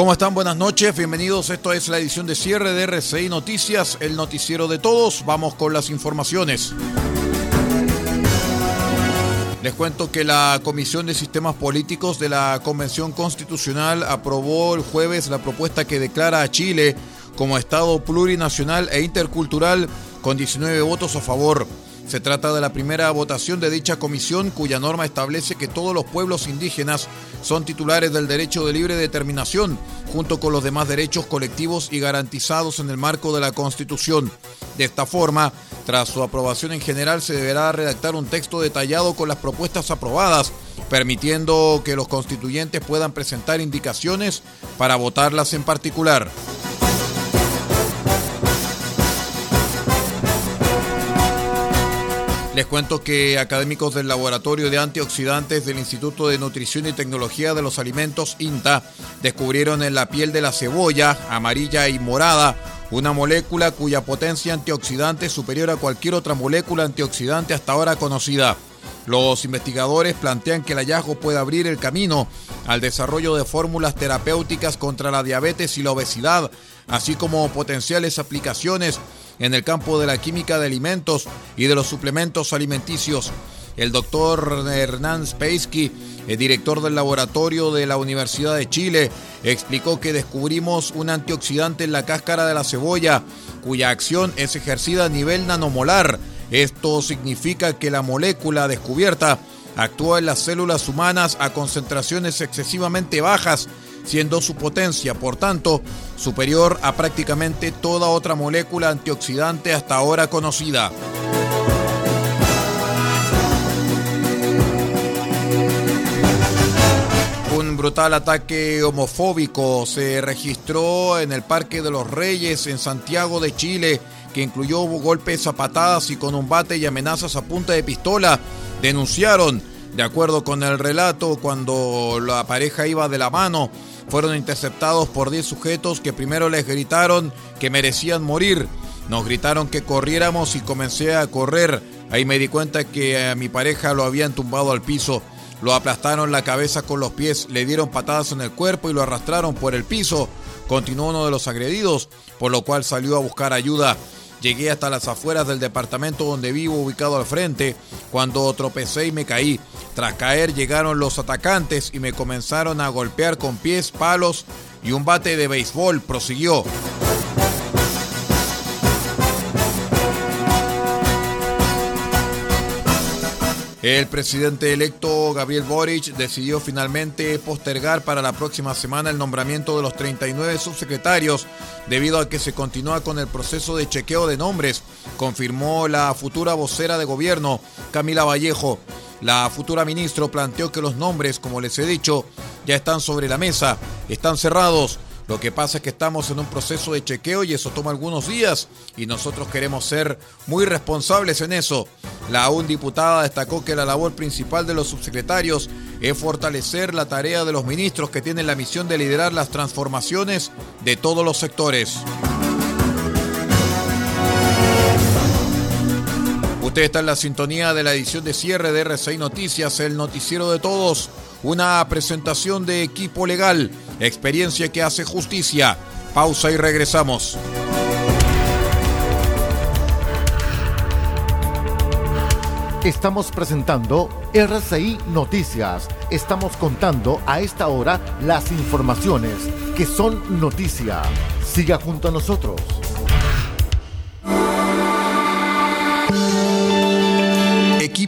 ¿Cómo están? Buenas noches, bienvenidos. Esto es la edición de cierre de RCI Noticias, el noticiero de todos. Vamos con las informaciones. Les cuento que la Comisión de Sistemas Políticos de la Convención Constitucional aprobó el jueves la propuesta que declara a Chile como Estado plurinacional e intercultural con 19 votos a favor. Se trata de la primera votación de dicha comisión cuya norma establece que todos los pueblos indígenas son titulares del derecho de libre determinación, junto con los demás derechos colectivos y garantizados en el marco de la Constitución. De esta forma, tras su aprobación en general, se deberá redactar un texto detallado con las propuestas aprobadas, permitiendo que los constituyentes puedan presentar indicaciones para votarlas en particular. Les cuento que académicos del Laboratorio de Antioxidantes del Instituto de Nutrición y Tecnología de los Alimentos INTA descubrieron en la piel de la cebolla, amarilla y morada, una molécula cuya potencia antioxidante es superior a cualquier otra molécula antioxidante hasta ahora conocida. Los investigadores plantean que el hallazgo puede abrir el camino al desarrollo de fórmulas terapéuticas contra la diabetes y la obesidad, así como potenciales aplicaciones en el campo de la química de alimentos y de los suplementos alimenticios. El doctor Hernán Speisky, el director del laboratorio de la Universidad de Chile, explicó que descubrimos un antioxidante en la cáscara de la cebolla, cuya acción es ejercida a nivel nanomolar. Esto significa que la molécula descubierta actúa en las células humanas a concentraciones excesivamente bajas siendo su potencia, por tanto, superior a prácticamente toda otra molécula antioxidante hasta ahora conocida. Un brutal ataque homofóbico se registró en el Parque de los Reyes en Santiago de Chile, que incluyó golpes a patadas y con un bate y amenazas a punta de pistola. Denunciaron, de acuerdo con el relato, cuando la pareja iba de la mano, fueron interceptados por 10 sujetos que primero les gritaron que merecían morir. Nos gritaron que corriéramos y comencé a correr. Ahí me di cuenta que a mi pareja lo habían tumbado al piso. Lo aplastaron la cabeza con los pies, le dieron patadas en el cuerpo y lo arrastraron por el piso. Continuó uno de los agredidos, por lo cual salió a buscar ayuda. Llegué hasta las afueras del departamento donde vivo, ubicado al frente, cuando tropecé y me caí. Tras caer llegaron los atacantes y me comenzaron a golpear con pies, palos y un bate de béisbol, prosiguió. El presidente electo Gabriel Boric decidió finalmente postergar para la próxima semana el nombramiento de los 39 subsecretarios debido a que se continúa con el proceso de chequeo de nombres, confirmó la futura vocera de gobierno, Camila Vallejo. La futura ministro planteó que los nombres, como les he dicho, ya están sobre la mesa, están cerrados lo que pasa es que estamos en un proceso de chequeo y eso toma algunos días y nosotros queremos ser muy responsables en eso. La aún diputada destacó que la labor principal de los subsecretarios es fortalecer la tarea de los ministros que tienen la misión de liderar las transformaciones de todos los sectores. Usted está en la sintonía de la edición de cierre de R6 Noticias, el noticiero de todos, una presentación de equipo legal Experiencia que hace justicia. Pausa y regresamos. Estamos presentando RCI Noticias. Estamos contando a esta hora las informaciones que son noticia. Siga junto a nosotros.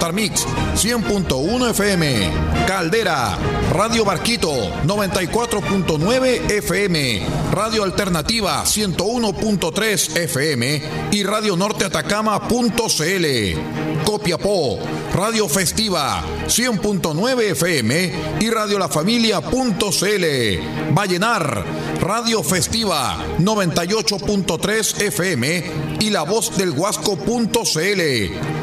Star Mix 100.1 FM. Caldera, Radio Barquito 94.9 FM. Radio Alternativa 101.3 FM y Radio Norte Atacama.cl. Copiapó, Radio Festiva 100.9 FM y Radio La Familia.cl. Vallenar, Radio Festiva 98.3 FM y La Voz del Huasco.cl.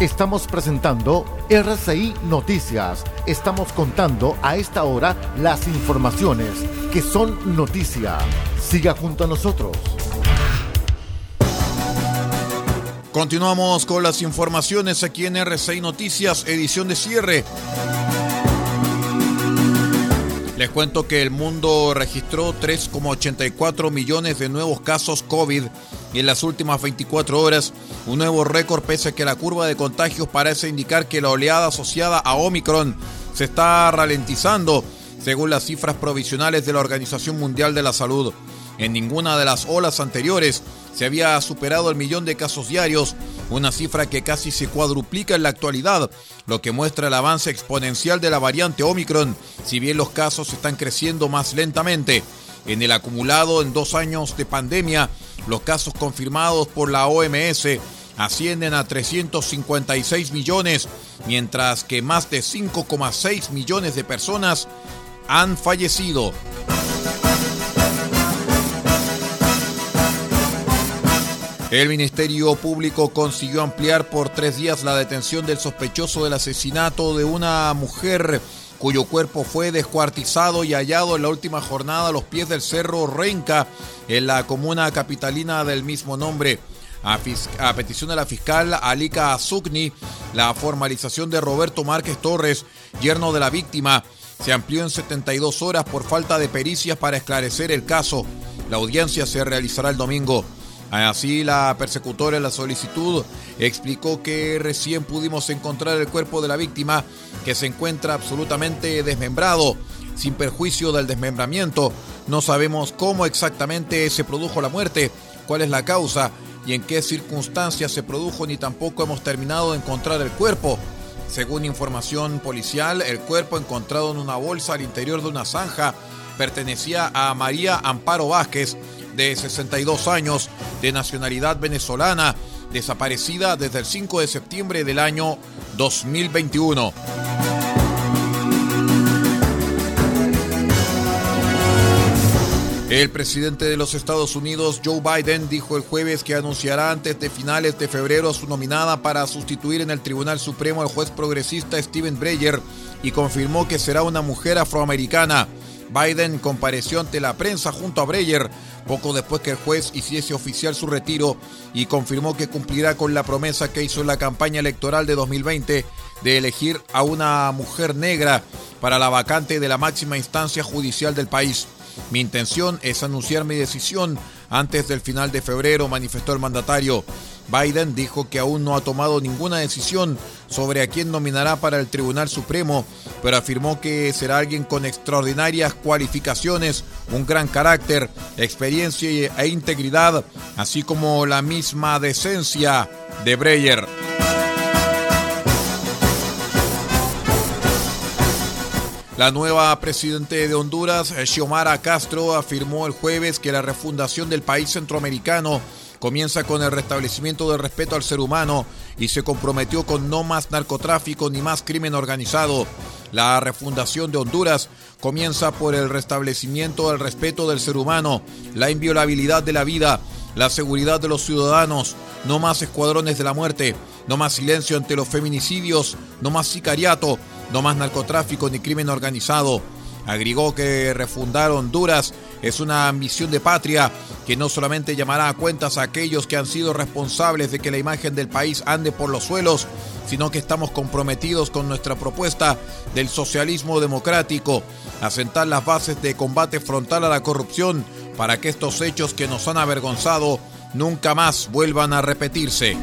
Estamos presentando RCI Noticias. Estamos contando a esta hora las informaciones que son noticia. Siga junto a nosotros. Continuamos con las informaciones aquí en RCI Noticias, edición de cierre. Les cuento que el mundo registró 3,84 millones de nuevos casos COVID en las últimas 24 horas, un nuevo récord pese a que la curva de contagios parece indicar que la oleada asociada a Omicron se está ralentizando, según las cifras provisionales de la Organización Mundial de la Salud. En ninguna de las olas anteriores se había superado el millón de casos diarios, una cifra que casi se cuadruplica en la actualidad, lo que muestra el avance exponencial de la variante Omicron, si bien los casos están creciendo más lentamente. En el acumulado en dos años de pandemia, los casos confirmados por la OMS ascienden a 356 millones, mientras que más de 5,6 millones de personas han fallecido. El Ministerio Público consiguió ampliar por tres días la detención del sospechoso del asesinato de una mujer cuyo cuerpo fue descuartizado y hallado en la última jornada a los pies del Cerro Renca, en la comuna capitalina del mismo nombre. A, petición de la fiscal Alika Azukni, la formalización de Roberto Márquez Torres, yerno de la víctima, se amplió en 72 horas por falta de pericias para esclarecer el caso. La audiencia se realizará el domingo. Así, la persecutora de la solicitud explicó que recién pudimos encontrar el cuerpo de la víctima, que se encuentra absolutamente desmembrado, sin perjuicio del desmembramiento. No sabemos cómo exactamente se produjo la muerte, cuál es la causa y en qué circunstancias se produjo, ni tampoco hemos terminado de encontrar el cuerpo. Según información policial, el cuerpo encontrado en una bolsa al interior de una zanja pertenecía a María Amparo Vázquez, de 62 años, de nacionalidad venezolana, desaparecida desde el 5 de septiembre del año 2021. El presidente de los Estados Unidos, Joe Biden, dijo el jueves que anunciará antes de finales de febrero a su nominada para sustituir en el Tribunal Supremo al juez progresista Steven Breyer y confirmó que será una mujer afroamericana. Biden compareció ante la prensa junto a Breyer poco después que el juez hiciese oficial su retiro y confirmó que cumplirá con la promesa que hizo en la campaña electoral de 2020 de elegir a una mujer negra para la vacante de la máxima instancia judicial del país. Mi intención es anunciar mi decisión antes del final de febrero, manifestó el mandatario. Biden dijo que aún no ha tomado ninguna decisión sobre a quién nominará para el Tribunal Supremo, pero afirmó que será alguien con extraordinarias cualificaciones, un gran carácter, experiencia e integridad, así como la misma decencia de Breyer. La nueva presidente de Honduras, Xiomara Castro, afirmó el jueves que la refundación del país centroamericano comienza con el restablecimiento del respeto al ser humano y se comprometió con no más narcotráfico ni más crimen organizado. La refundación de Honduras comienza por el restablecimiento del respeto del ser humano, la inviolabilidad de la vida, la seguridad de los ciudadanos, no más escuadrones de la muerte, no más silencio ante los feminicidios, no más sicariato, no más narcotráfico ni crimen organizado. Agregó que refundar Honduras es una misión de patria que no solamente llamará a cuentas a aquellos que han sido responsables de que la imagen del país ande por los suelos, sino que estamos comprometidos con nuestra propuesta del socialismo democrático, a sentar las bases de combate frontal a la corrupción para que estos hechos que nos han avergonzado nunca más vuelvan a repetirse.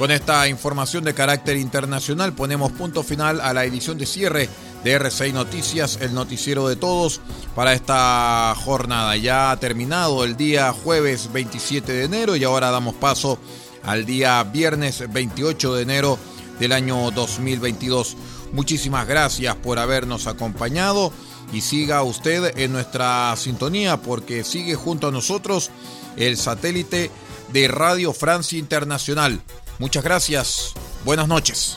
Con esta información de carácter internacional ponemos punto final a la edición de cierre de R6 Noticias, el noticiero de todos para esta jornada. Ya ha terminado el día jueves 27 de enero y ahora damos paso al día viernes 28 de enero del año 2022. Muchísimas gracias por habernos acompañado y siga usted en nuestra sintonía porque sigue junto a nosotros el satélite de Radio Francia Internacional. Muchas gracias. Buenas noches.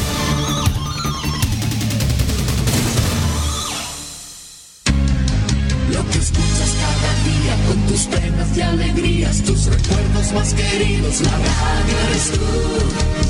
Tus recuerdos más queridos, la radio eres tú.